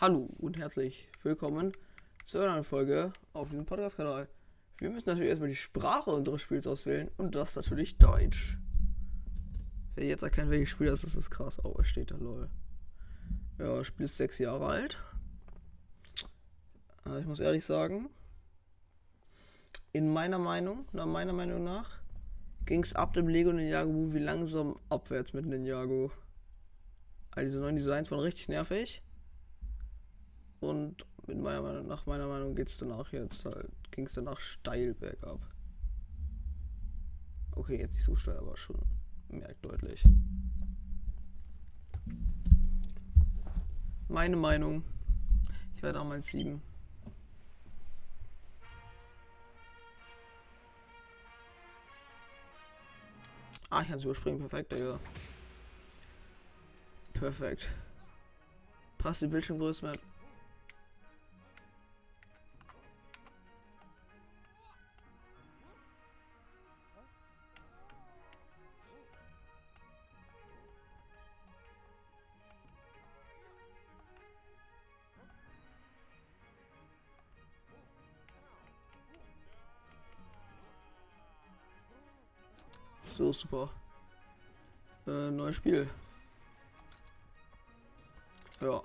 Hallo und herzlich willkommen zu einer Folge auf diesem Podcast-Kanal. Wir müssen natürlich erstmal die Sprache unseres Spiels auswählen und das natürlich Deutsch. Wer jetzt erkennt, welches Spiel das ist, ist krass. Oh, es steht da, lol. Ja, das Spiel ist sechs Jahre alt. Aber ich muss ehrlich sagen, in meiner Meinung, nach meiner Meinung nach, ging es ab dem Lego Ninjago Movie langsam abwärts mit Ninjago. All diese neuen Designs waren richtig nervig. Und mit meiner Meinung, nach meiner Meinung geht es danach jetzt halt, ging es danach steil bergab. Okay, jetzt nicht so steil, aber schon merkt deutlich. Meine Meinung, ich war damals sieben. Ah, ich kann es überspringen, perfekt, Digga. Perfekt. Passt die Bildschirmgröße mit. So, super. Äh, neues Spiel. Ja.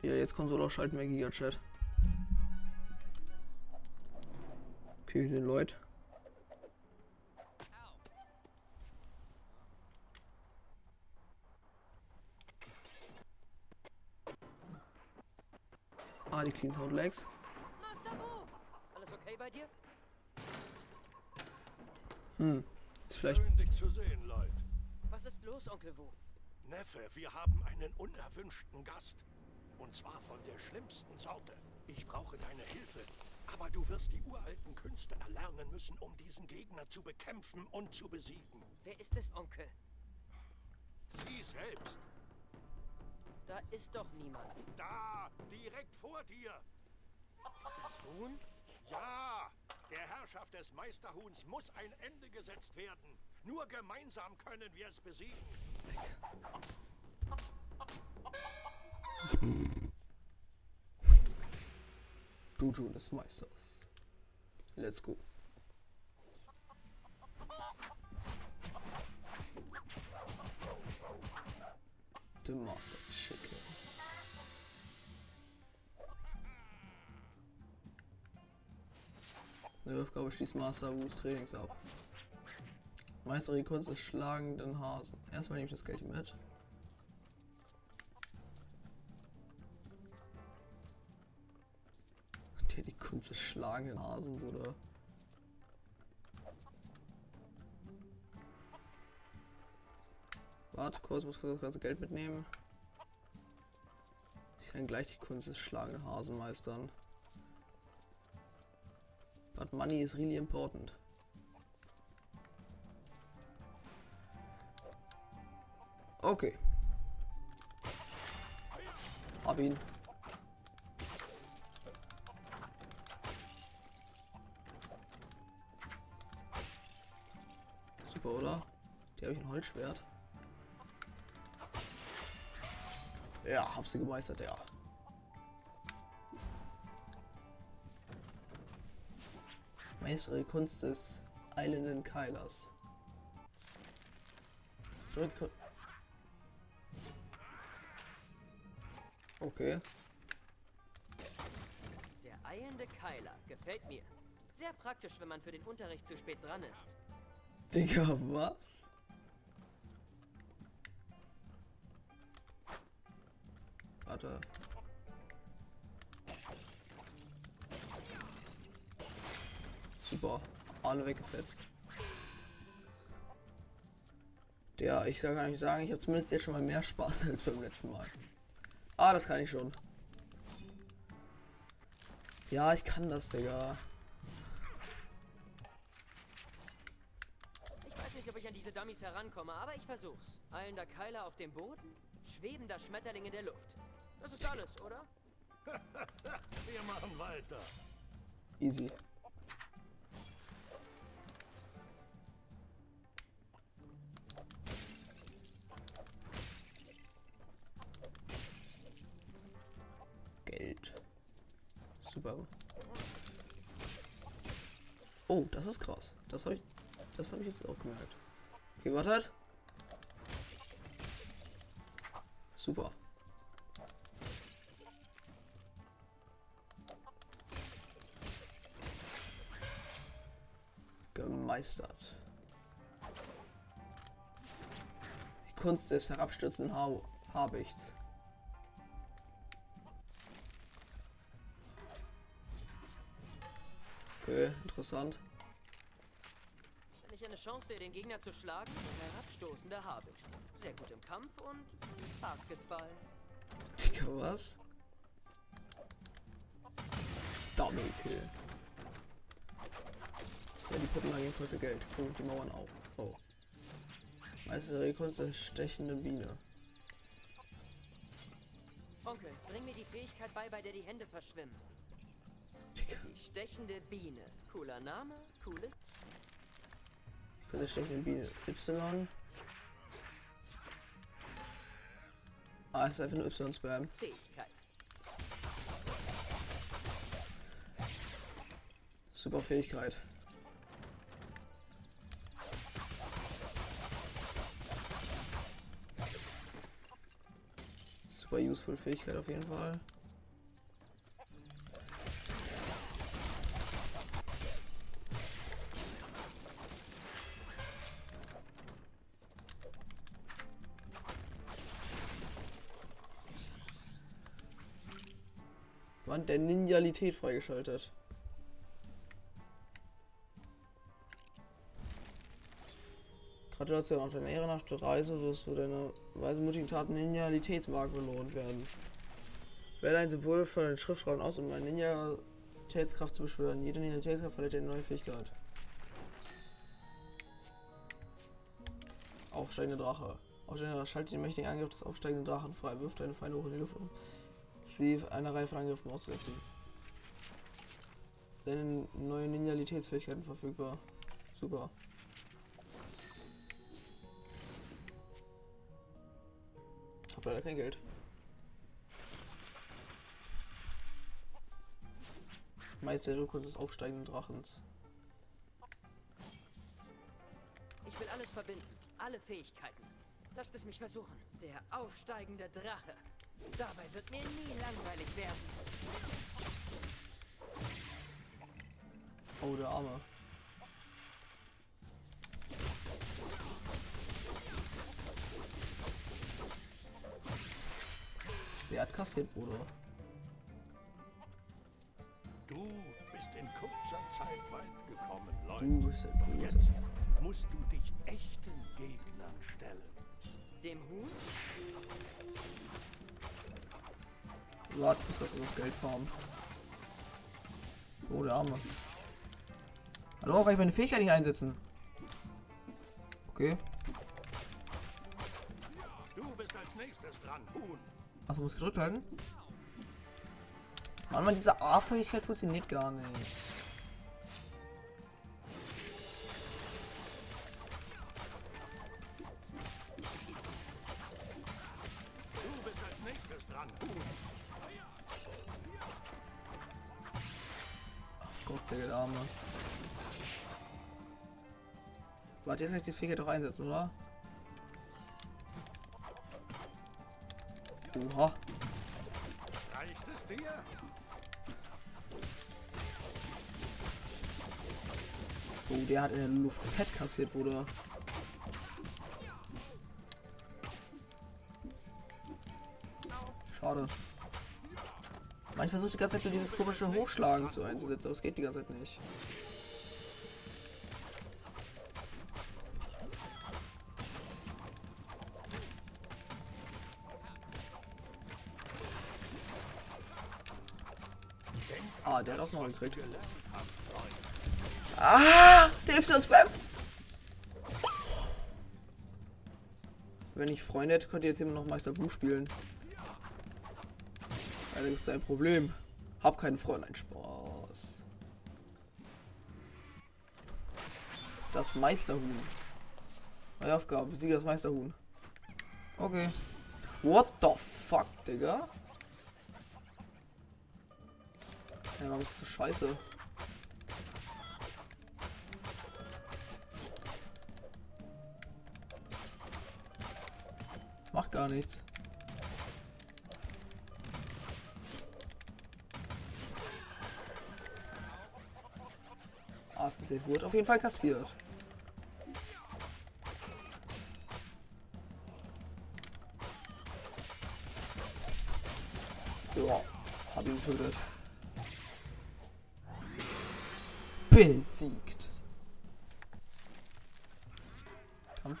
Ja, jetzt Konsole ausschalten wir Giga-Chat. Okay, wir sind Leute. Ah, die Clean Sound Legs. Master Wu! Alles okay bei dir? Hm. Ist vielleicht. Schön, dich zu sehen, Lloyd. Was ist los, Onkel Wu? Neffe, wir haben einen unerwünschten Gast. Und zwar von der schlimmsten Sorte. Ich brauche deine Hilfe. Aber du wirst die uralten Künste erlernen müssen, um diesen Gegner zu bekämpfen und zu besiegen. Wer ist es, Onkel? Sieh selbst. Da ist doch niemand. Da, direkt vor dir. Das Huhn? Ja, der Herrschaft des Meisterhuhns muss ein Ende gesetzt werden. Nur gemeinsam können wir es besiegen. Dojo des Meisters. Let's go. The Master Chicken. Die Aufgabe schließt Master Wu's Trainings ab. Meister die Kunst des schlagenden Hasen. Erstmal nehme ich das Geld hier mit. Der die Kunst des schlagenden Hasen, Bruder. Warte kurz, muss kurz das ganze Geld mitnehmen. Ich kann gleich die Kunst des schlagenden Hasen meistern. But money is really important. Okay. Hab ihn. Super, oder? Die habe ich ein Holzschwert. Ja, hab sie gemeistert, ja. Meistere Kunst des eilenden Keilers. Drücke. Okay. Der eilende Keiler. Gefällt mir. Sehr praktisch, wenn man für den Unterricht zu spät dran ist. Digga, was? Warte. Super. Alle weggefetzt. Ja, ich kann gar nicht sagen, ich habe zumindest jetzt schon mal mehr Spaß als beim letzten Mal. Ah, das kann ich schon. Ja, ich kann das, Digga. Ich weiß nicht, ob ich an diese Dummies herankomme, aber ich versuch's. Eilender Keiler auf dem Boden, schwebender Schmetterling in der Luft. Das ist alles, oder? Wir machen weiter. Easy. Super. Oh, das ist krass. Das habe ich, das habe ich jetzt auch gemerkt. Okay, wartet. Super. Gemeistert. Die Kunst des herabstürzenden Har Habichts. Okay, interessant. Wenn ich eine Chance sehe, den Gegner zu schlagen, herabstoßender Habicht. Sehr gut im Kampf und Basketball. Digga, was? Double Kill. Ja, die Puppen gehen voll viel Geld. Oh, die Mauern auch. Oh. Meistere Kunst der stechenden Biene. Onkel, bring mir die Fähigkeit bei, bei der die Hände verschwimmen. Die stechende Biene. Cooler Name, coole Von der stechenden Biene. Y. Ah, ist einfach nur Y-Spam. Fähigkeit. Super Fähigkeit. Super useful Fähigkeit auf jeden Fall. Ninjalität freigeschaltet. Gratulation auf deine ehrenhafte Reise wirst du deine weisemutigen Taten Ninjalitätsmark belohnt werden. Wähle ein Symbol von den Schriftraum aus, um eine Ninjalitätskraft zu beschwören. Jede Ninjalitätskraft verleiht dir eine neue Fähigkeit. Aufsteigende Drache. Aufsteigender Drache schaltet den mächtigen Angriff des aufsteigenden Drachen frei. Wirft deine Feinde hoch in die Luft, um sie eine Reihe von Angriffen auszusetzen. Deine neue Ninjalitätsfähigkeiten verfügbar. Super. Hab leider kein Geld. Meister der Rückkunft des aufsteigenden Drachens. Ich will alles verbinden. Alle Fähigkeiten. Lasst es mich versuchen. Der aufsteigende Drache. Dabei wird mir nie langweilig werden. Oh, der Arme. Der hat kassiert, Bruder. Du bist in kurzer Zeit weit gekommen, Leute. Du bist Doch Coolste. jetzt musst du dich echten Gegnern stellen. Dem Huhn? Warte, bis das noch Geld farmen. Oh, der Arme. Hallo, kann ich meine Fähigkeit nicht einsetzen? Okay. Du bist als nächstes dran, Huhn. Achso, muss gedrückt halten? Mann, Mann, diese A-Fähigkeit funktioniert gar nicht. Warte, jetzt kann ich die Fähigkeit doch einsetzen, oder? Oha. Oh, der hat in der Luft fett kassiert, Bruder. Schade. Man, ich versuche die ganze Zeit nur dieses komische Hochschlagen zu einzusetzen, aber es geht die ganze Zeit nicht. Ah, der hat auch noch gekriegt. Ah, der Y-Spam. Wenn ich Freunde hätte, könnte jetzt immer noch Meister Wu spielen. Da gibt es ein Problem. Hab keinen Freund, ein Spaß. Das Meisterhuhn. Neue Aufgabe, besiege das Meisterhuhn. Okay. What the fuck, Digga? Ja, warum ist das scheiße? Macht gar nichts. Ah, es wurde auf jeden Fall kassiert. Ja, hab ihn getötet.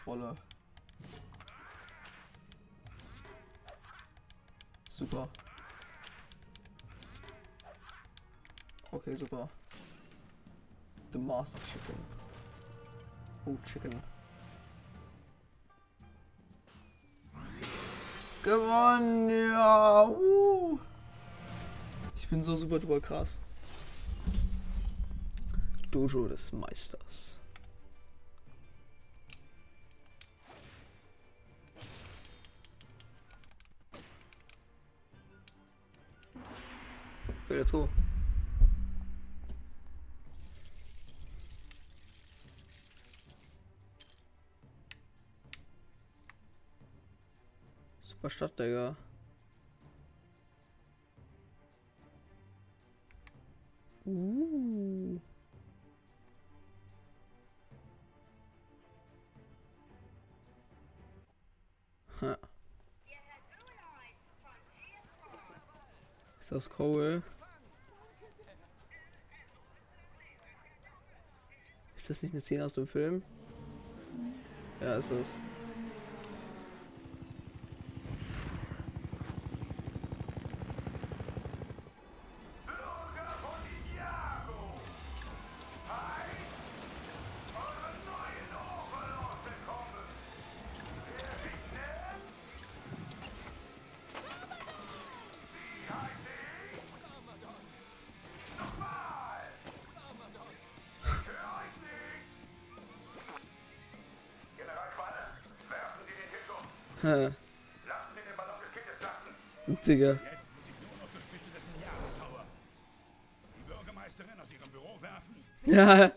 Kampfrolle. Super. Okay, super. The Master Chicken. Oh, Chicken. Gewonnen, ja. Uh. Ich bin so super duper krass. Dojo des Meisters. Let's go. Super Stadt, Digga. Uh. Ha. Ist das Cole? Ist das nicht eine Szene aus dem Film? Ja, ist es. Büro werfen. Ja.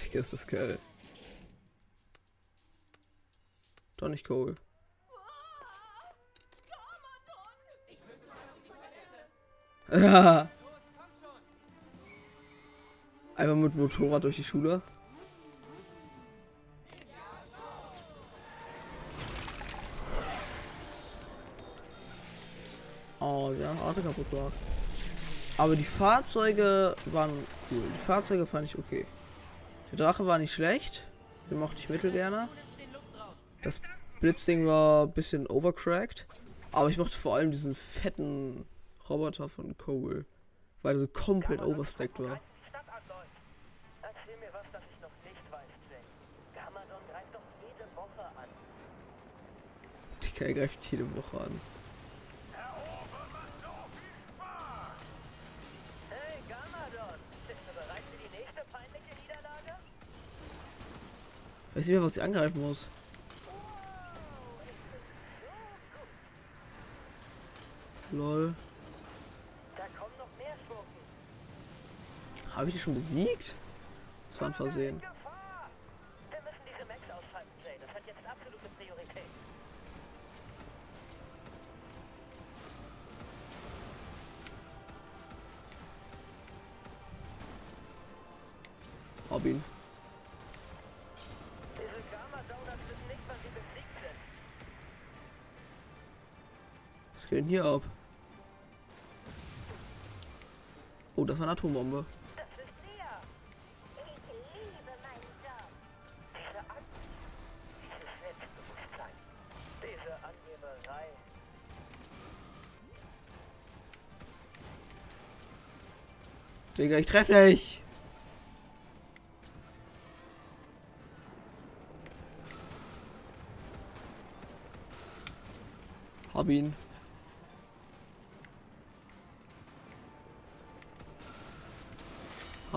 Digga, ist das geil. Doch nicht Cole. Ja. Mit Motorrad durch die Schule. Oh, wir haben Auto kaputt gemacht. Aber die Fahrzeuge waren cool. Die Fahrzeuge fand ich okay. Der Drache war nicht schlecht. Den mochte ich mittel gerne. Das Blitzding war ein bisschen overcracked. Aber ich mochte vor allem diesen fetten Roboter von Cole. Weil er so komplett overstacked war. Er greift jede Woche an. Weiß nicht mehr, was ich angreifen muss. Lol. Habe ich die schon besiegt? Das war ein Versehen. Denn hier ab? Oh, das war eine Atombombe. Digga, ich treffe nicht. Hab ihn.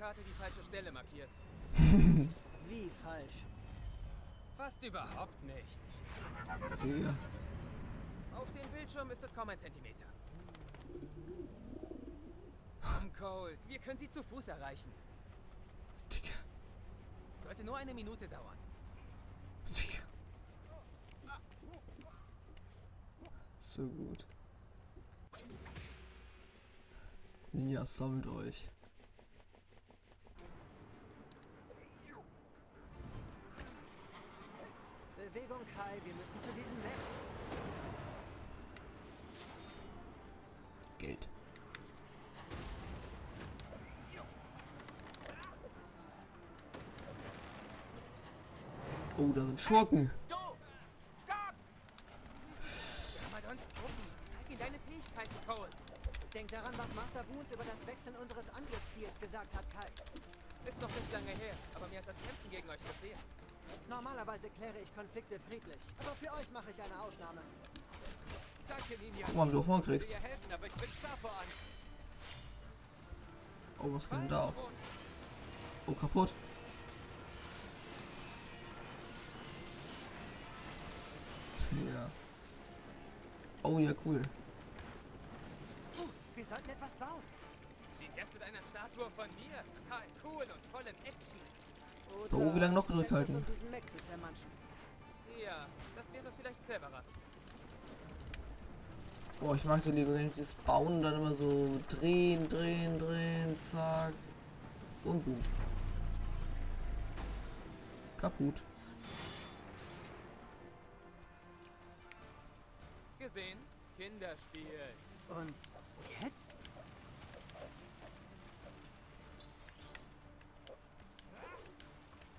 Karte die falsche Stelle markiert. Wie falsch? Fast überhaupt nicht. Sehr. Auf dem Bildschirm ist es kaum ein Zentimeter. Komm, Cole, wir können sie zu Fuß erreichen. Digga. Sollte nur eine Minute dauern. Digga. So gut. Ninja, sammelt euch. Bewegung, Kai. Wir müssen zu diesem Max. Geld. Oh, da sind Schurken. Du! Stopp! Mal uns gucken. Zeig ihm deine Fähigkeiten, Cole. Denk daran, was Master Boons über das Wechseln unseres Angriffsstils gesagt hat, Kai. Ist noch nicht lange her, aber mir hat das Kämpfen gegen euch gefehlt. Normalerweise kläre ich Konflikte friedlich. Aber für euch mache ich eine Ausnahme. Danke, Ninja. Guck mal, wie du vorne kriegst. Ich will dir helfen, aber ich bin vor. Oh, was geht denn da? Oh, kaputt. Ja. Oh ja, cool. Wir sollten etwas bauen. Wie wär's mit einer Statue von mir? Total cool und voll in Action. Oder Oh, wie lange noch gedrückt halten? Ja, das wäre vielleicht cleverer. Boah, ich mag so Lego Games, dieses Bauen und dann immer so drehen, drehen, drehen, zack. Und boom. Kaputt. Gesehen? Kinderspiel. Und jetzt?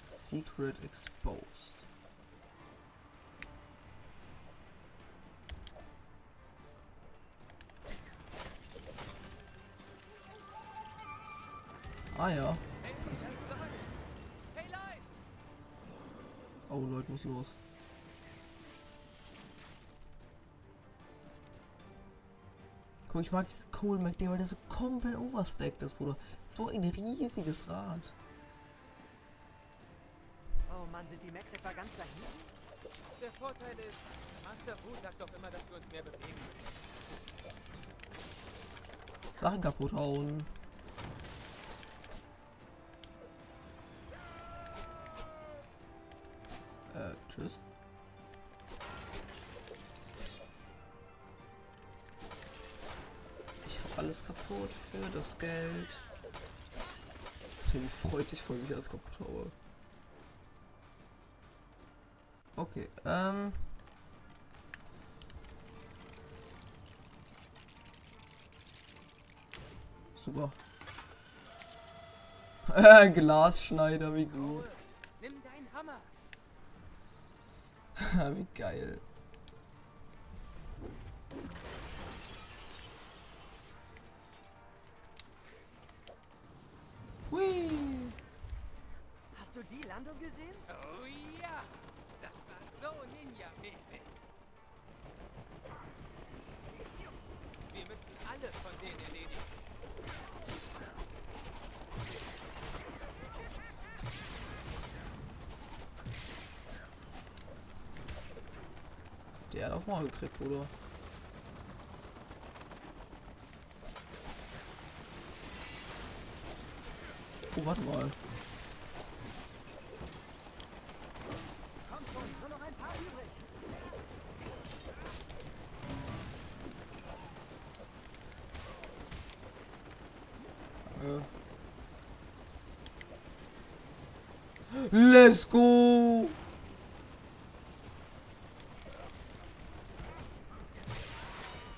Secret exposed. Ah ja. Hey, Was? Leute! Hey, Leute! Oh Leute, muss los. Guck, ich mag dieses Coal Mac, weil der so komplett overstacked ist, Bruder. So ein riesiges Rad. Oh Mann, sind die Macs etwa ganz dahin? Der Vorteil ist, Master Wu sagt doch immer, dass wir uns mehr bewegen müssen. Sachen kaputt hauen. Äh, tschüss. Alles kaputt für das Geld. Die freut sich voll, wie ich alles kaputt habe. Okay, ähm. Super. Glasschneider, wie gut. Nimm deinen Hammer. wie geil. Hui. Hast du die Landung gesehen? Oh ja! Das war so Ninja-mäßig. Wir müssen alle von denen erledigen. Der hat auf Maul gekriegt, Bruder. Oh, warte mal. Äh. Let's go!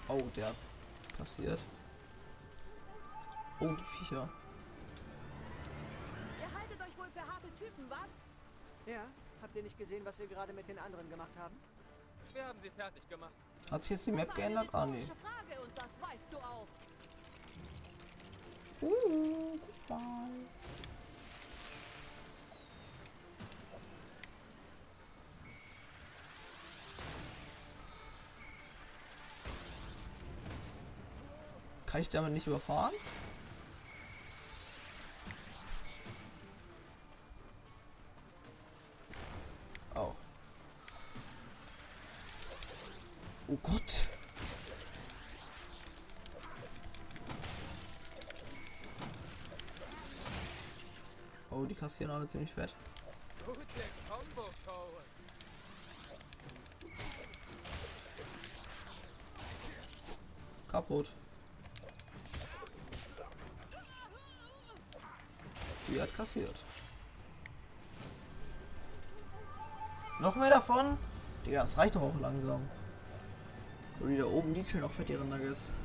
Oh, der kassiert. Oh, die Viecher. Ihr haltet euch wohl für harte Typen, was? Ja, habt ihr nicht gesehen, was wir gerade mit den anderen gemacht haben? Wir haben sie fertig gemacht. Hat sich jetzt die Map geändert? Ah, nee. Frage und das weißt du auch. Uh, goodbye. Kann ich damit nicht überfahren? Die kassieren alle ziemlich fett. Kaputt. Die hat kassiert. Noch mehr davon? Digga, das reicht doch auch langsam. Wo die da oben, die chillen auch fett ihre Nuggets.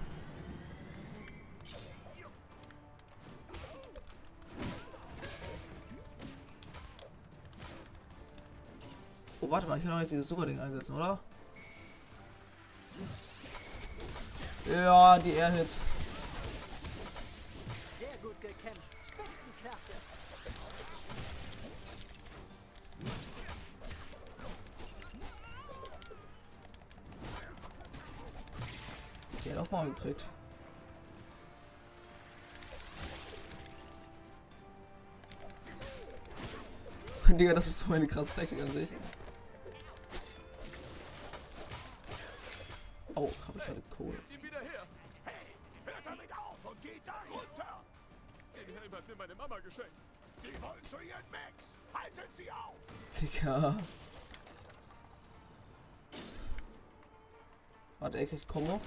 Warte mal, ich kann doch jetzt dieses Super-Ding einsetzen, oder? Ja, die Air-Hits. Sehr gut gekämpft. Spitzenklasse. Die hat auf Maul gekriegt. Digga, das ist so eine krasse Technik an sich. Ich gerade Kohle. Wieder her. Hört damit auf und geht da runter! Den Helm hat mir meine Mama geschenkt. Die wollen zu ihren Max! Haltet sie auf! Digga. Warte, er kriegt Kombo.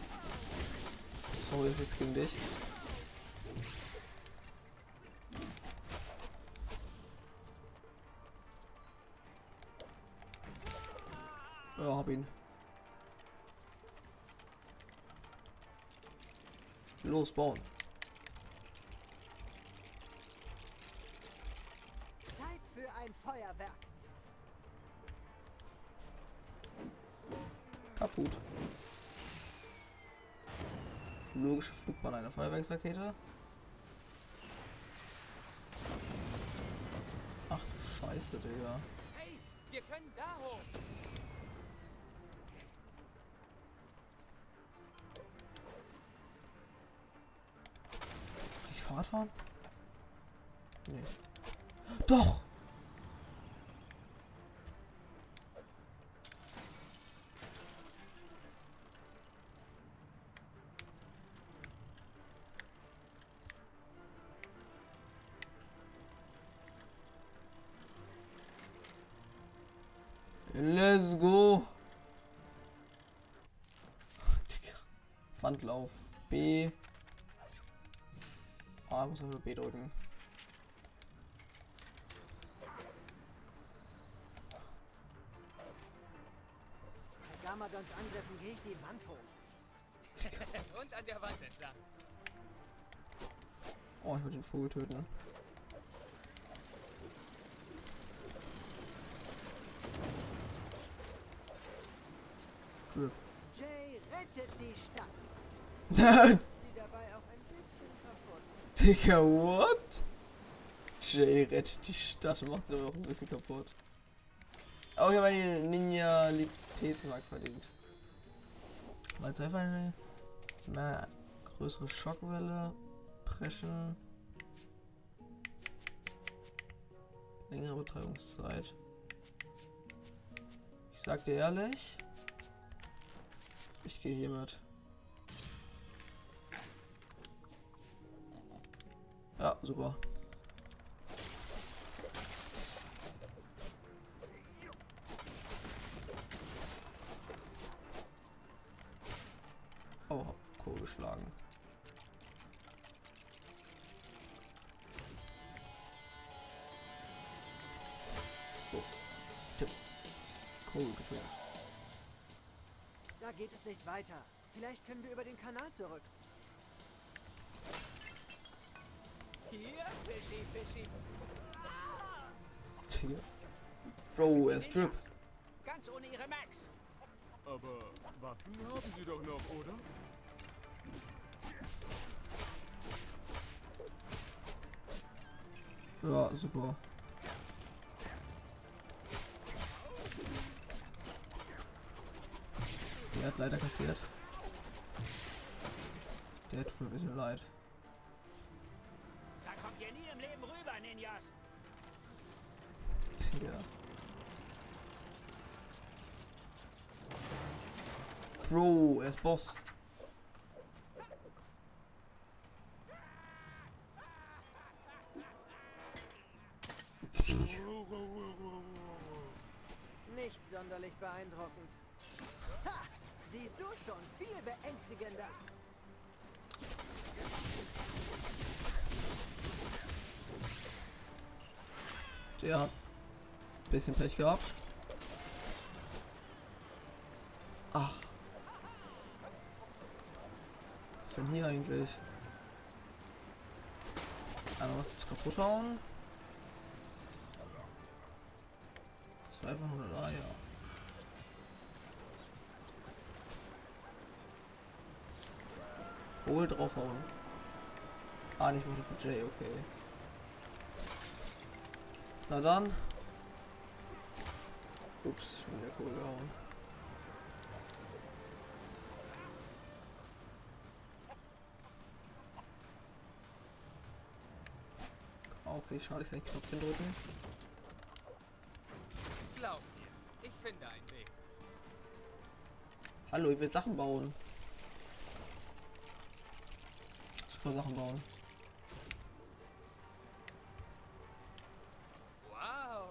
Sorry, ist nichts gegen dich. Ja, hab ihn. Los, bauen. Zeit für ein Feuerwerk. Kaputt. Logische Flugbahn einer Feuerwerksrakete. Ach du Scheiße, Digga. Fahren? Nee. Doch! Let's go! Wandlauf. B. Ah, muss nur B drücken. Bei Gamadons Angriffen gehe ich die Wand hoch. Und an der Wand entlang. Oh, ich würde den Vogel töten. Jay rettet die Stadt. Digga, Sie dabei auch ein kaputt. what? Jay rettet die Stadt und macht sie aber auch ein bisschen kaputt. Oh, ich habe die Ninjalitätsmark verdient. Mal zwei Feinde. Mehr größere Schockwelle. Preschen. Längere Betäubungszeit. Ich sag dir ehrlich. Ich gehe hiermit. Ja, super. Oh, Kohl geschlagen. Oh, Kohl getötet. Da geht es nicht weiter. Vielleicht können wir über den Kanal zurück. Digga. Bro, er ist Drip. Ganz ohne ihre Max. Aber Waffen haben sie doch noch, oder? Ja, super. Der hat leider kassiert. Der tut mir ein bisschen leid. Ist Boss. Nicht sonderlich beeindruckend. Ha! Siehst du schon, viel beängstigender. Ein bisschen Pech gehabt. Was ist denn hier eigentlich? Einmal was zum kaputt hauen. Zwei von 100 Eier. Hol draufhauen. Ah, nicht wurde für Jay, okay. Na dann. Ups, schon wieder Kohle gehauen. Auch wie schade, ich kann den Knopf drücken. Glaub mir, ich finde einen Weg. Hallo, ich will Sachen bauen. Super Sachen bauen. Wow!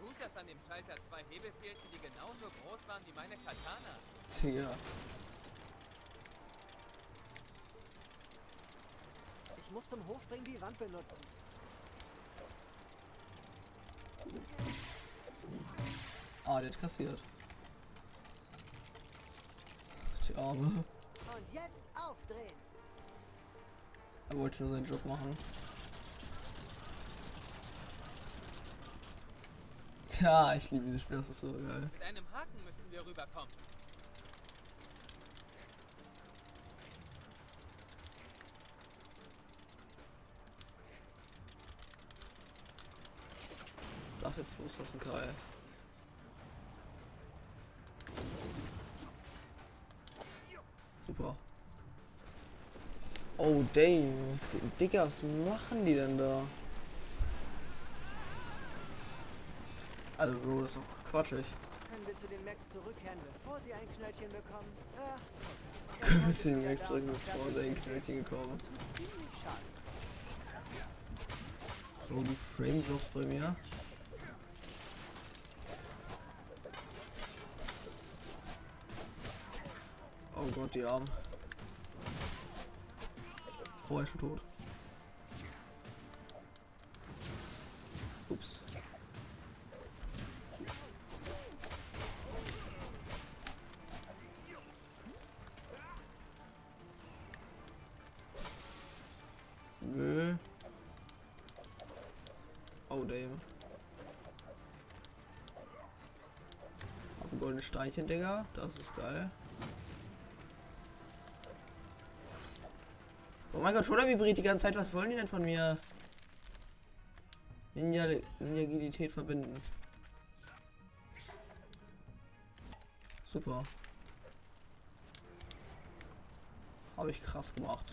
Gut, dass an dem Schalter zwei Hebel fehlten, die genauso groß waren wie meine Katana. Tja. Ich muss zum Hochspringen die Wand benutzen. Ah, der hat kassiert. Die Arme. Und jetzt aufdrehen. Er wollte nur seinen Job machen. Tja, ich liebe dieses Spiel, das ist so geil. Mit einem Haken müssten wir rüberkommen. Das jetzt loslassen, Kai. Super. Oh, Dave. Digga, was machen die denn da? Also, Bro, das ist doch quatschig. Können wir zu den Max zurückkehren, bevor sie ein Knöllchen bekommen? Ja. Können wir zu den Max drücken, bevor sie ein Knöllchen schade. Oh, die Frame-Drops bei mir. Oh Gott, die Arme. Oh, er ist schon tot. Ups. Nö. Oh, damn. Hab ein goldenes Steinchen, Digga. Das ist geil. Mein Gott, schon vibriert die ganze Zeit. Was wollen die denn von mir? Ninja Ninja-Agilität verbinden. Super. Habe ich krass gemacht.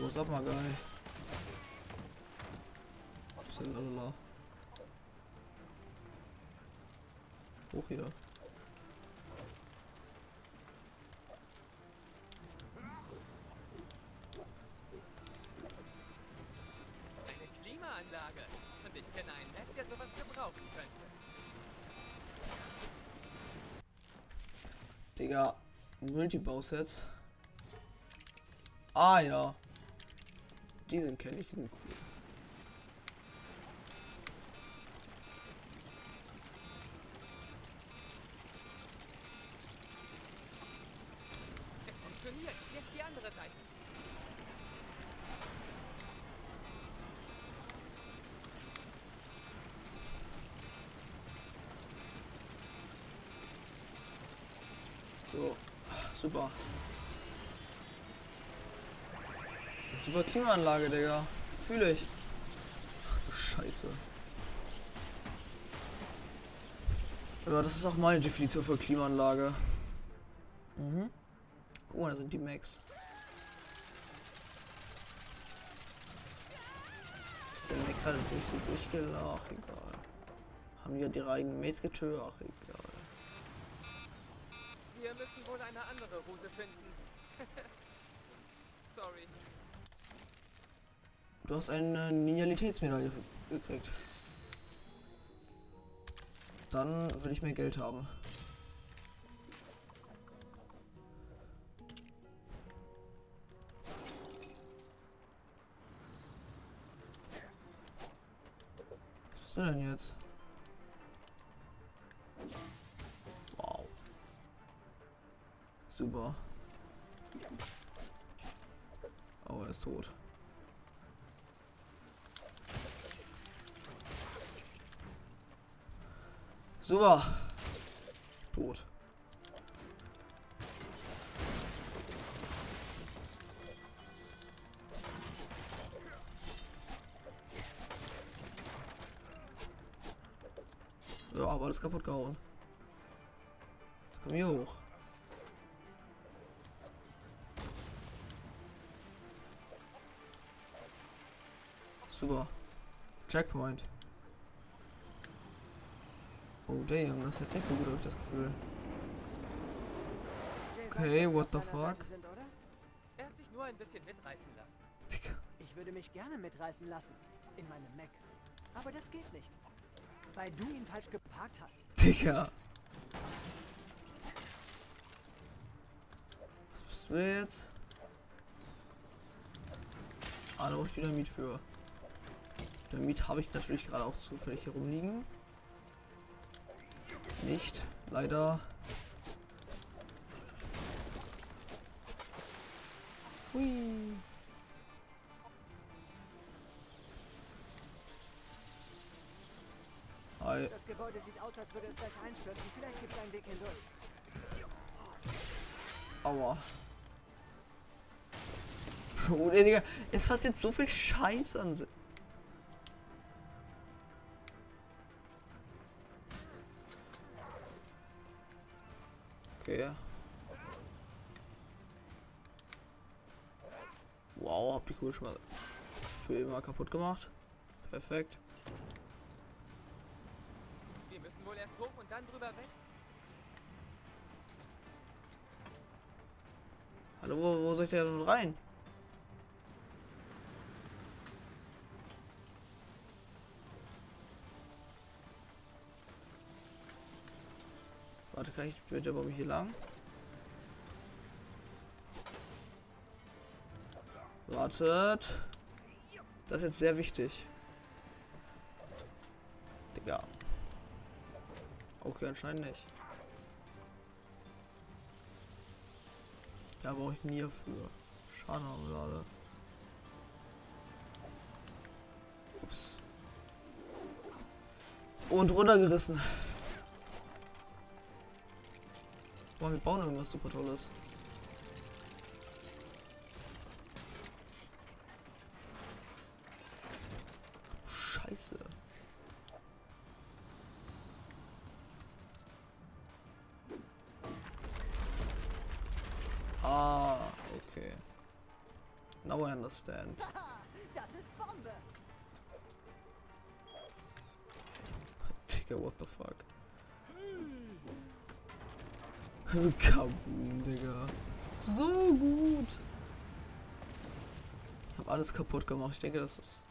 What's up, guy? Bisschen lalala. Hoch hier. Multi-Bow-Sets. Ah ja. Diesen kenne ich, die sind cool. So, super. Super Klimaanlage, Digga. Fühle ich. Ach du Scheiße. Ja, das ist auch meine Definition für Klimaanlage. Mhm. Guck mal, da sind die Max. Ist der Mac gerade durch sie durchgelaufen? Egal. Haben die ja ihre eigenen Mates getötet? Ach, müssen wohl eine andere Route finden. Sorry. Du hast eine Ninjalitätsmedaille für- gekriegt. Dann will ich mehr Geld haben. Was bist du denn jetzt? Super. Oh, er ist tot. Super. Tot. Ja, aber alles kaputt gehauen. Jetzt kommen hier hoch. Super. Checkpoint. Oh damn, das ist jetzt nicht so gut, habe ich das Gefühl. Okay, what the fuck? Er hat sich nur ein bisschen mitreißen lassen. Ich würde mich gerne mitreißen lassen. In meinem Mac. Aber das geht nicht. Weil du ihn falsch geparkt hast. Digga. Was bist du jetzt? Ah, da brauche ich Dynamit für. Dynamit habe ich natürlich gerade auch zufällig hier rumliegen. Nicht, leider. Hui. Hi. Das Gebäude sieht aus, als würde es gleich einstürzen. Vielleicht gibt es einen Weg hindurch. Aua. Bro, Digga, es passiert so viel Scheiß an. si- Okay. Wow, hab die Kugel schon mal für immer kaputt gemacht. Perfekt. Wir müssen wohl erst hoch und dann drüber weg. Hallo, wo, wo soll ich denn rein? Warte, kann ich bitte aber hier lang? Wartet. Das ist jetzt sehr wichtig. Digga. Okay, anscheinend nicht. Da brauche ich nie für. Schade, gerade. Ups. Und runtergerissen. Boah, wir bauen irgendwas super tolles. Scheiße. Ah, okay. Now I understand. Das ist Bombe. Digga, what the fuck? Kaboom, Digga. So gut. Ich habe alles kaputt gemacht. Ich denke, das ist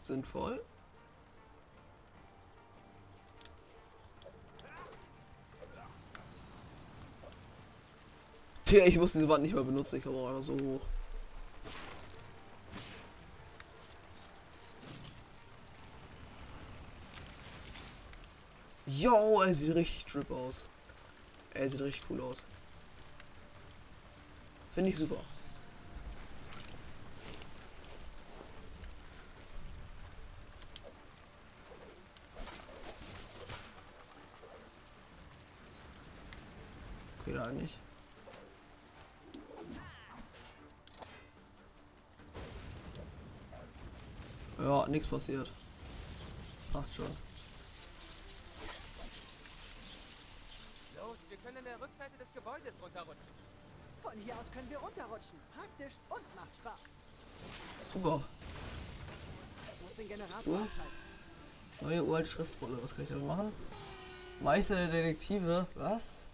sinnvoll. Tja, ich muss diese Wand nicht mehr benutzen. Ich komme auch einfach so hoch. Yo, er sieht richtig drip aus. Er sieht richtig cool aus. Finde ich super. geht halt nicht. Ja, nichts passiert. Passt schon. Los, wir können an der Rückseite des Gebäudes runterrutschen. Von hier aus können wir runterrutschen. Praktisch und macht Spaß. Super. Ich muss den Generator. Neue uralte Schriftrolle. Was kann ich damit machen? Meister der Detektive. Was?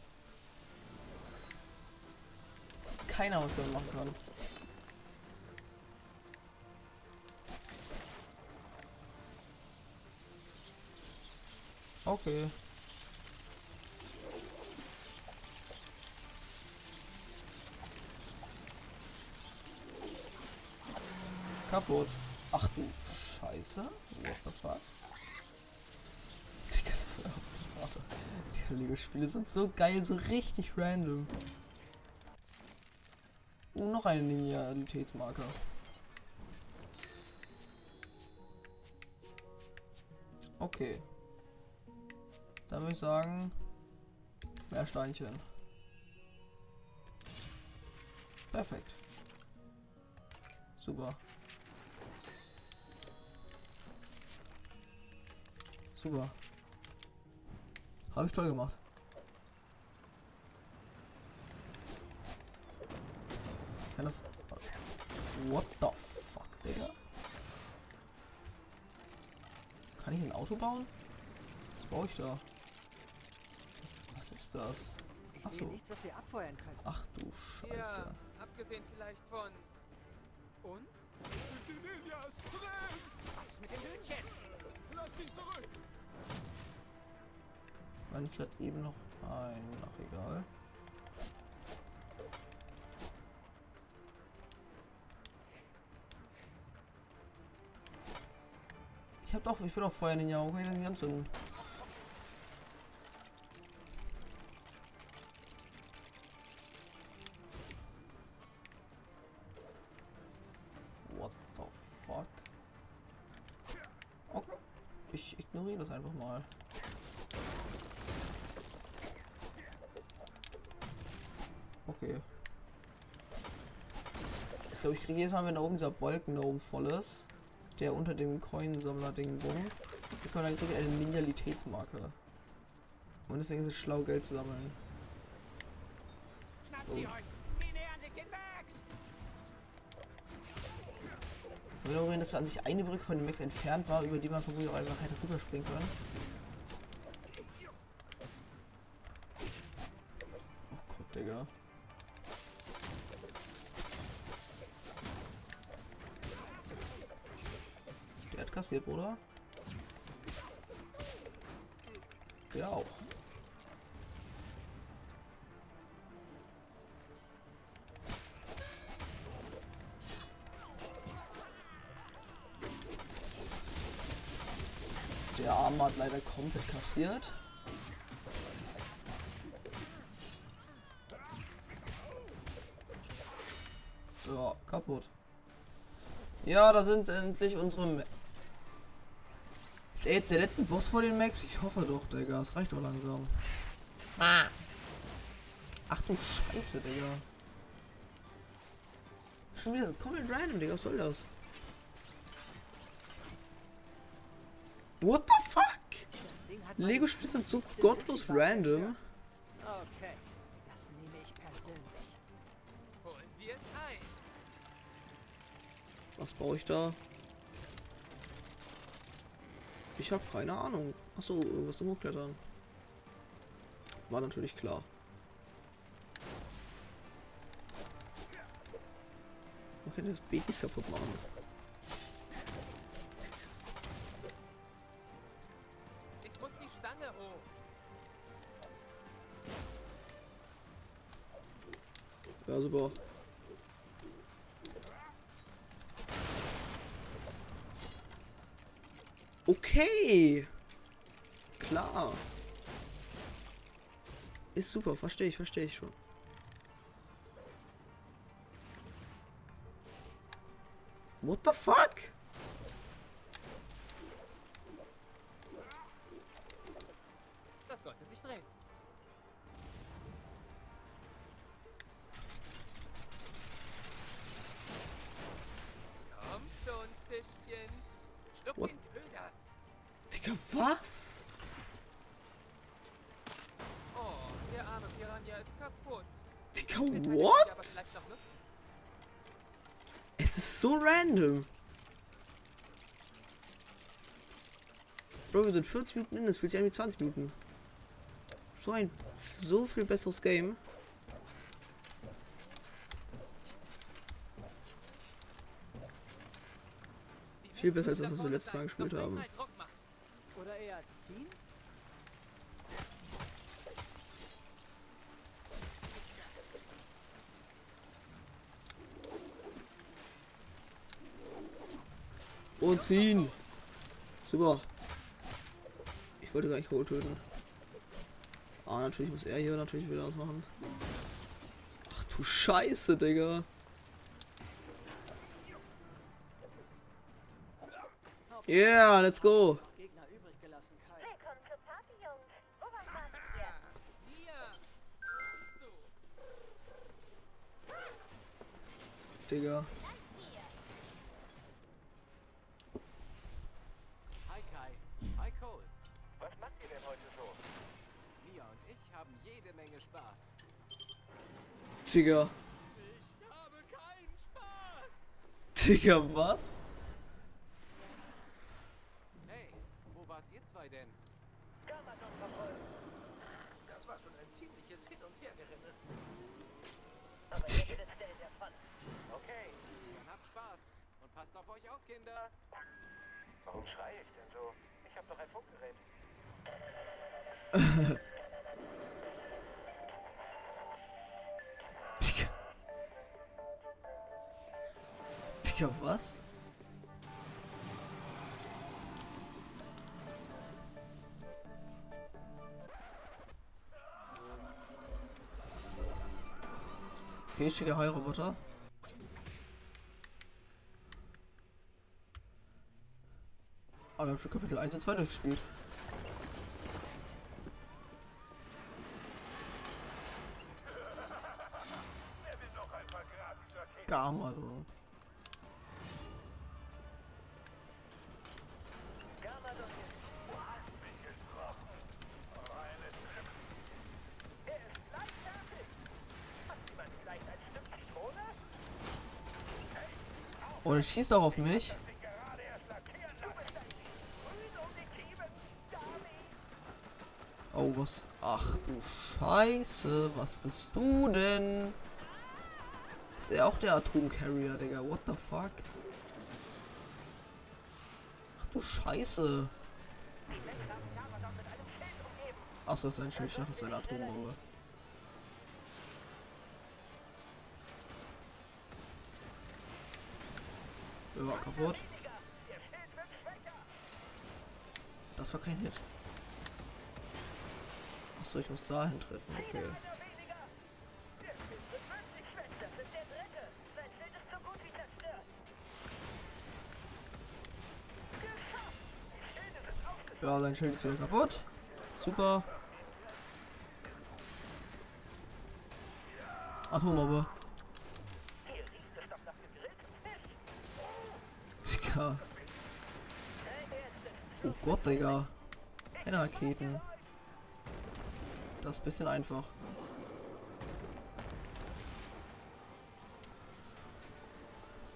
Keiner was damit machen kann. Okay. Kaputt. Ach du Scheiße. What the fuck? Digga, das war Warte. Die Lego-Spiele sind so geil, so richtig random. Oh, noch eine Linearitätsmarker. Okay. Dann würde ich sagen, mehr Steinchen. Perfekt. Super. Super. Habe ich toll gemacht. Kann das. What the fuck, Digga? Kann ich ein Auto bauen? Was baue ich da? Was, was ist das? Ich Ach sehe so. nichts, was wir abfeuern können. Ach du Scheiße. Ja, abgesehen vielleicht von uns? Was ist mit dem Hühnchen? Meine ich hatte eben noch ein. Ach egal. Ich hab doch, ich bin doch Feuer Ninja, warum kann ich das nicht anzünden? Ich ignoriere das einfach mal. Okay. Ich glaube, ich kriege jedes Mal, wenn da oben dieser Balken da oben voll ist, der unter dem Coinsammler-Ding rum, ist man dann kriege eine Linealitätsmarke. Und deswegen ist es schlau, Geld zu sammeln. Schnappt Darüber reden, dass an sich eine Brücke von dem Max entfernt war, über die man vermutlich auch einfach hätte rüberspringen können. Oh Gott, Digga. Der hat kassiert, Bruder. Komplett kassiert. Ja, kaputt. Ja, da sind endlich unsere... Ma ist er jetzt der letzte Boss vor den Max? Ich hoffe doch, Digga. Es reicht doch langsam. Ah. Ach du Scheiße, Digga. Schon wieder so komplett random, Digga. Was soll das? What the Lego-Spiele sind so gottlos random. Okay, das nehme ich persönlich. Holen wir es ein. Was brauche ich da? Ich habe keine Ahnung. Achso, was zum Hochklettern. War natürlich klar. Man kann das Beet nicht kaputt machen. Ja, super. Okay. Klar. Ist super, verstehe ich, verstehe ich schon. What the fuck? Random. Bro, wir sind 40 Minuten in, es fühlt sich an wie 20 Minuten. So ein so viel besseres Game. Viel besser als das, was wir letztes Mal gespielt haben. Oder eher ziehen? Und ziehen. Super. Ich wollte gar nicht Hole töten. Ah, natürlich muss er hier natürlich wieder was machen. Ach du Scheiße, Digga. Yeah, let's go. Gegner Menge Spaß. Digga. Ich habe keinen Spaß. Digga, was? Hey, wo wart ihr zwei denn? Das war schon ein ziemliches Hin- und Hergerenne. Digga. Okay. Dann habt Spaß und passt auf euch auf, Kinder. Warum schreie ich denn so? Ich habe doch ein Funkgerät. Digga, was? Okay, schicke Heilroboter. Aber wir haben schon Kapitel 1 und 2 durchgespielt. Garmadon. Oh, der schießt auch auf mich. Oh, was? Ach du Scheiße, was bist du denn? Ist er auch der Atomcarrier, Digga? What the fuck? Ach du Scheiße. Achso, ist ein Schild, ich dachte, das ist eine Atombombe. Der war kaputt. Das war kein Hit. Achso, ich muss dahin treffen, okay. Ja, sein Schild ist wieder kaputt. Super. Atombombe. Digga. Keine Raketen. Das ist ein bisschen einfach.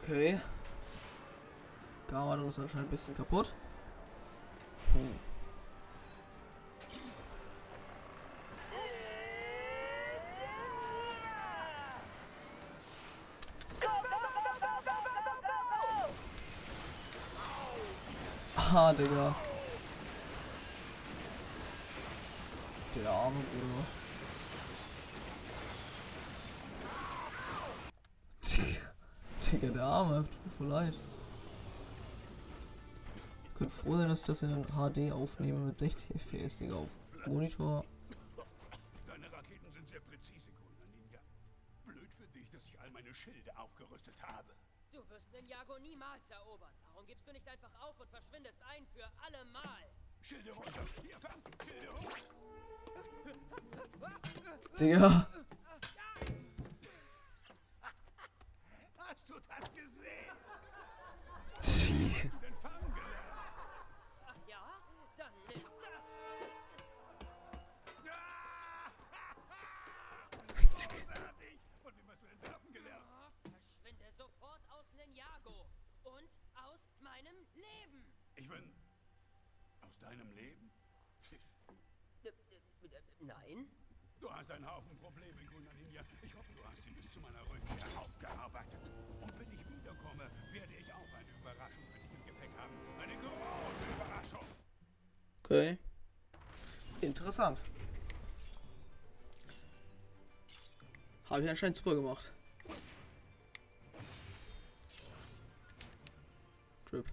Okay. Garmadon ist anscheinend ein bisschen kaputt. Hm. Ah, Digga. Der arme Bruder. Digga, der arme, tut mir voll leid. Ihr könnt froh sein, dass ich das in HD aufnehme mit 60 FPS, Digga, auf Monitor. Deine Raketen sind sehr präzise, Grüner Ninja. Blöd für dich, dass ich all meine Schilde aufgerüstet habe. Du wirst Ninjago niemals erobern. Warum gibst du nicht einfach auf und verschwindest ein für alle Mal? Schilde runter. Hier, fang. Schilde hoch. Digga. Hast du das gesehen? Deinem Leben? Nein? Du hast einen Haufen Probleme, Gunaninja. Ich hoffe, du hast sie bis zu meiner Rückkehr aufgearbeitet. Und wenn ich wiederkomme, werde ich auch eine Überraschung für dich im Gepäck haben. Eine große Überraschung. Okay. Interessant. Habe ich anscheinend super gemacht. Trip.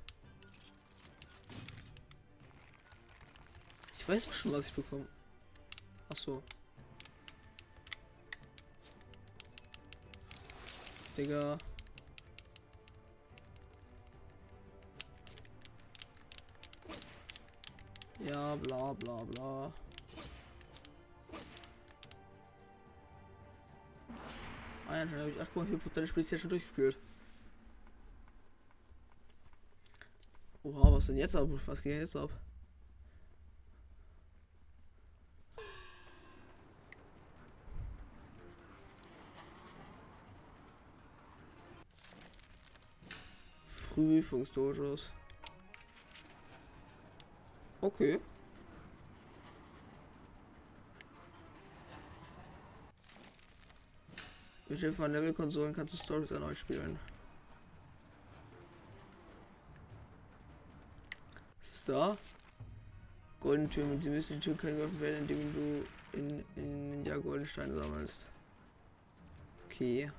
Ich weiß doch schon, was ich bekomme. Ach so. Digga. Ja, bla bla bla. Ah ja, schon habe ich 8,4% des Spiels ja schon durchgespielt. Oha, was denn jetzt ab? Was geht jetzt ab? Prüfungsdurchschuss. Okay. Mit Hilfe von Level-Konsolen kannst du Stories erneut spielen. Was ist da? Goldene Tür mit dem mystischen Tür kann geöffnet werden, indem du in, in ja Goldensteine sammelst. Okay.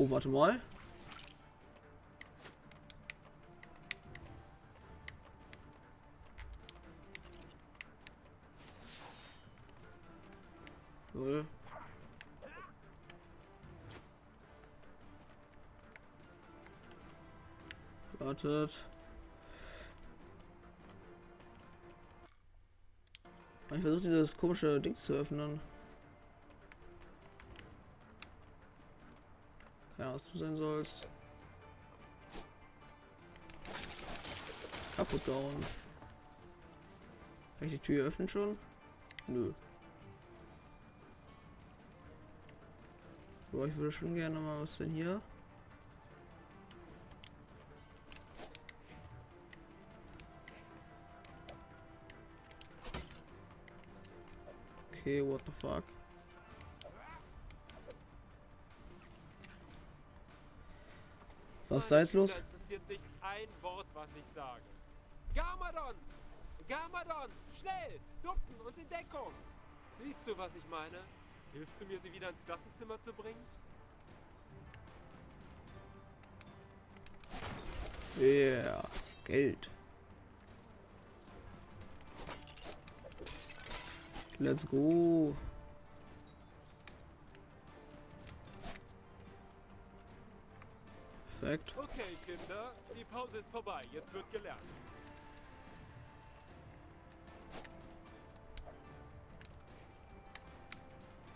Oh, warte mal. Null. Wartet. Ich versuche dieses komische Ding zu öffnen. Du sein sollst. Kaputt down. Kann ich die Tür öffnen schon? Nö. Boah, ich würde schon gerne mal was denn hier. Okay, what the fuck? Was ist da jetzt los? interessiert nicht ein Wort, was ich sage. Garmadon! Garmadon! Schnell! Ducken und in Deckung! Siehst du, was ich meine? Hilfst du mir, sie wieder ins Klassenzimmer zu bringen? Yeah, Geld. Let's go. Perfekt. Okay, Kinder, die Pause ist vorbei. Jetzt wird gelernt.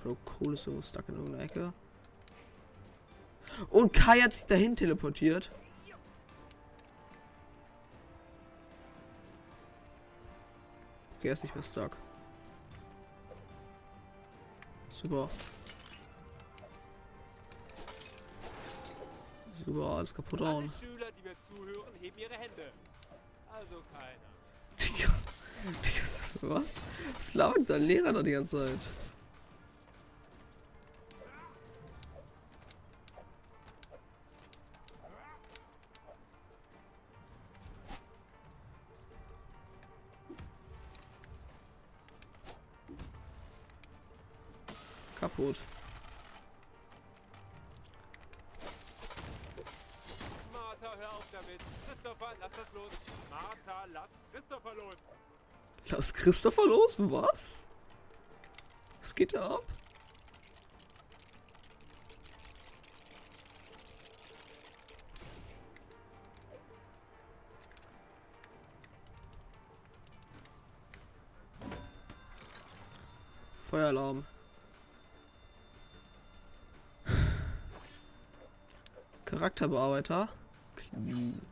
Bro, Kohle ist so stuck in irgendeiner Ecke. Und Kai hat sich dahin teleportiert. Okay, er ist nicht mehr stuck. Super. Super, alles kaputt hauen. Schüler, die mir zuhören, heben ihre Hände. Also keiner. Digga, was? Was labert sein Lehrer da die ganze Zeit? Christopher los? Was? Was geht da ab? Feueralarm. Charakterbearbeiter. Clean.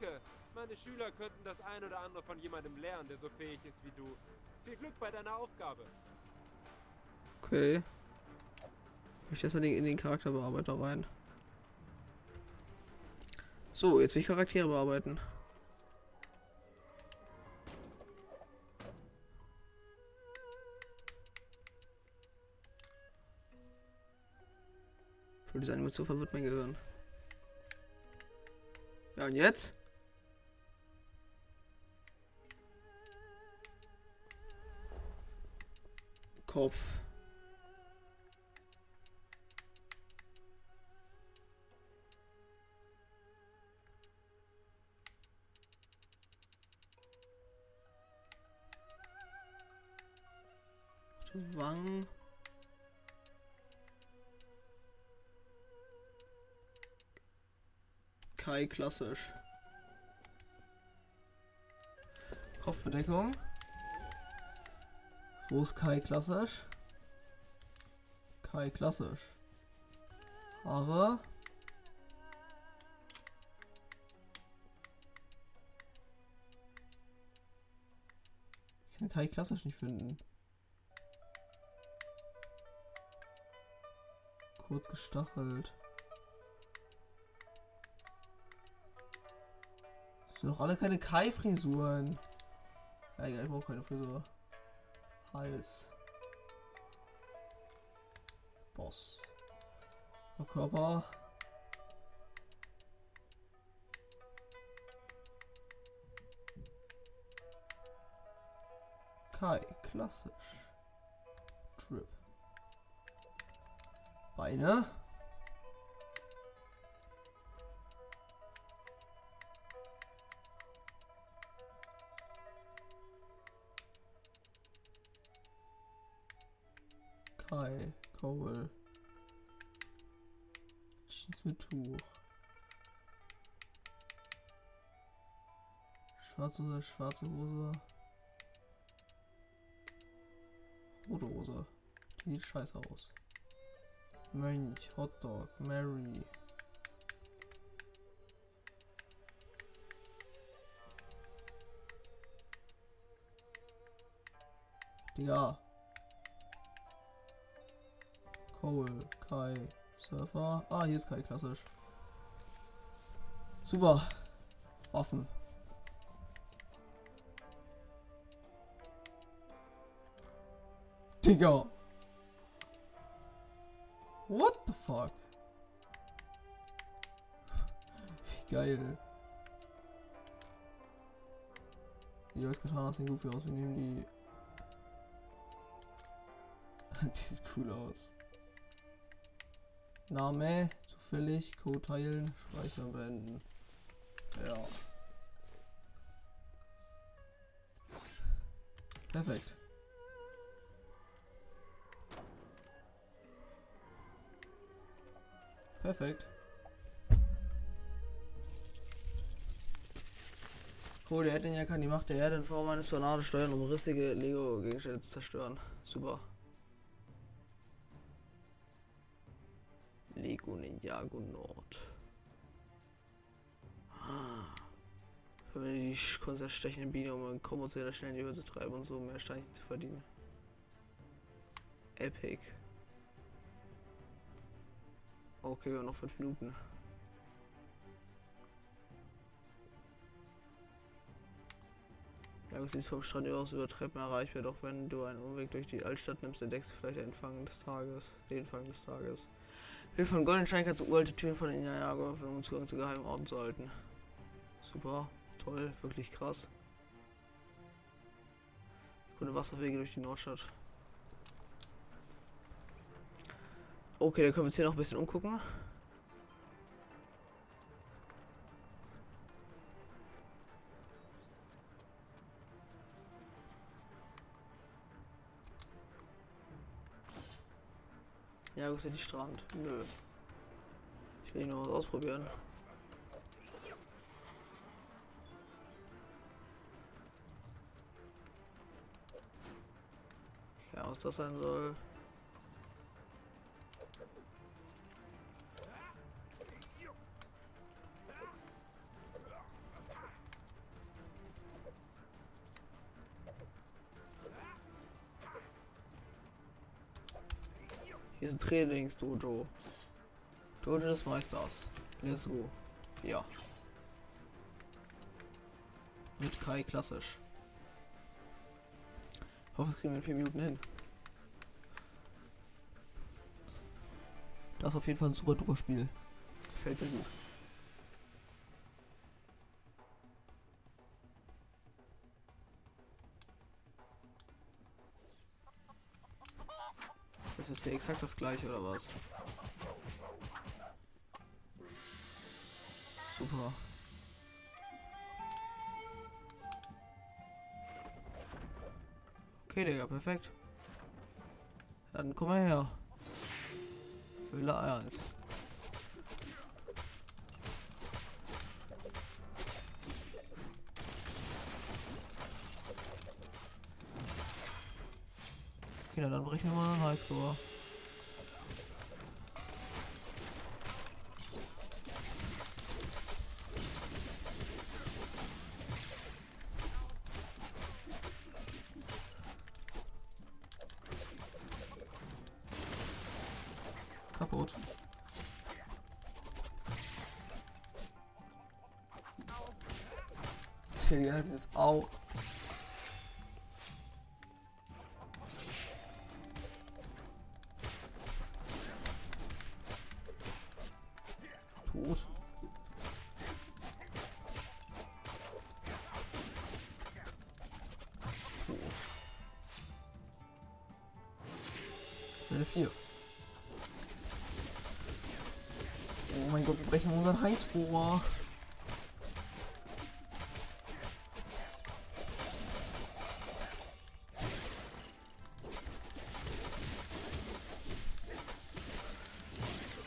Danke. Meine Schüler könnten das ein oder andere von jemandem lernen, der so fähig ist wie du. Viel Glück bei deiner Aufgabe. Okay. Ich erstmal den, in den Charakterbearbeiter rein. So, jetzt will ich Charaktere bearbeiten. Für diese Animation verwirrt mein Gehirn. Ja, und jetzt? Kopf. Wangen. Kai klassisch. Kopfbedeckung. Wo ist Kai klassisch? Kai klassisch. Haare. Ich kann Kai klassisch nicht finden. Kurz gestachelt. Das sind doch alle keine Kai-Frisuren. Ja, egal, ich brauche keine Frisur. Hals. Boss. Körper. Kai, klassisch. Trip. Beine. Kai, Cole. Jeans mit Tuch. Schwarze Hose, schwarze Hose. Rote Hose. Die sieht scheiße aus. Mönch, Hotdog, Mary. Digga. Cole, Kai, Surfer. Ah, hier ist Kai klassisch. Super. Waffen. Digga. What the fuck? Wie geil. Die als Katana sehen goofy aus. Wir nehmen die. die sieht cool aus. Name, zufällig, Code teilen, Speicher beenden. Ja. Perfekt. Perfekt. Cool, der Erdlinie kann die Macht der Erde in Form eines Tornado steuern, um rissige Lego-Gegenstände zu zerstören. Super. Ninjago Nord. Verwende die kunsterstechende Biene, um einen Kombozähler schnell in die Höhe zu treiben und so mehr Steinchen zu verdienen. Epic. Okay, wir haben noch fünf Minuten. Ja, du siehst vom Strand aus über Treppen erreichbar, doch wenn du einen Umweg durch die Altstadt nimmst, entdeckst du vielleicht den Fang des Tages. Den Fang des Tages. Hilfe von Goldenstein kannst du uralte Türen von den Jago öffnen, um Zugang zu geheimen Orten zu halten. Super, toll, wirklich krass. Gute Wasserwege durch die Nordstadt. Okay, dann können wir uns hier noch ein bisschen umgucken. Denn die Strand? Nö. Ich will nur was ausprobieren. Ja, was das sein soll. Trainingsdojo. Dojo des Meisters. Let's go. Ja. Mit Kai klassisch. Ich hoffe, das kriegen wir in vier Minuten hin. Das ist auf jeden Fall ein super duper Spiel. Gefällt mir gut. Ist das jetzt hier exakt das gleiche oder was? Super. Okay, Digga, perfekt. Dann komm mal her. Fülle 1. Okay, na, dann brechen wir mal einen Highscore. Kaputt. Tja, die ist Au.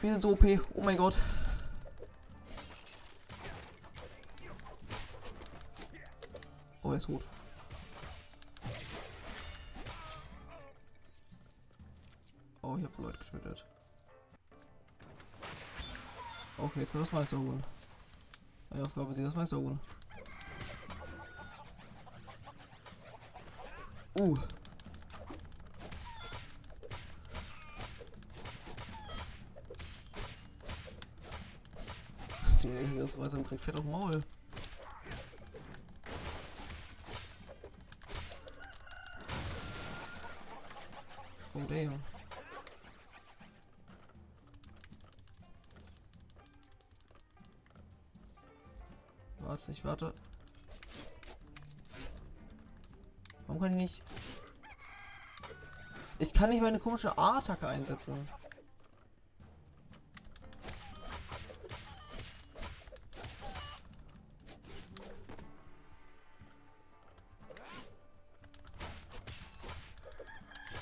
Wir sind so OP. Oh mein Gott. Oh, er ist tot. Okay, jetzt können wir das Meister holen. Meine Aufgabe ist, das Meister holen. Uh. Weiter und kriegt fett auf Maul. Oh damn. Warte, ich warte. Warum kann ich nicht... Ich kann nicht meine komische A-Attacke einsetzen.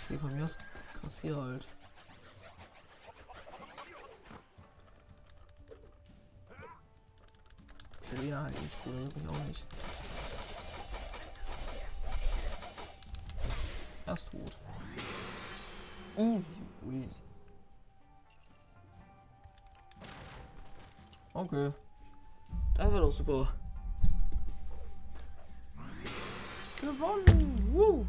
Okay, von mir aus kassier halt. Mich auch nicht. Er ist tot. Easy win. Okay. Das war doch super. Gewonnen! Woo!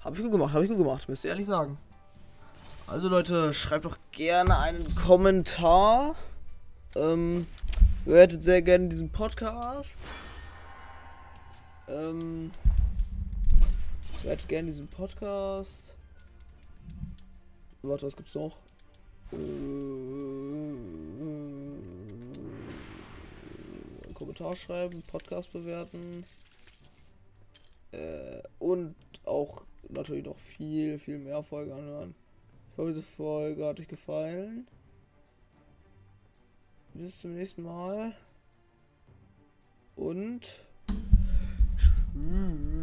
Habe ich gut gemacht, habe ich gut gemacht, müsst ihr ehrlich sagen. Also Leute, schreibt doch gerne einen Kommentar. Ähm, bewertet sehr gerne diesen Podcast. Ähm, bewertet gerne diesen Podcast. Warte, was gibt's noch? Äh, Kommentar schreiben, Podcast bewerten. Äh, und auch natürlich noch viel, viel mehr Folgen anhören. Ich hoffe, diese Folge hat euch gefallen. Bis zum nächsten Mal. Und tschüss.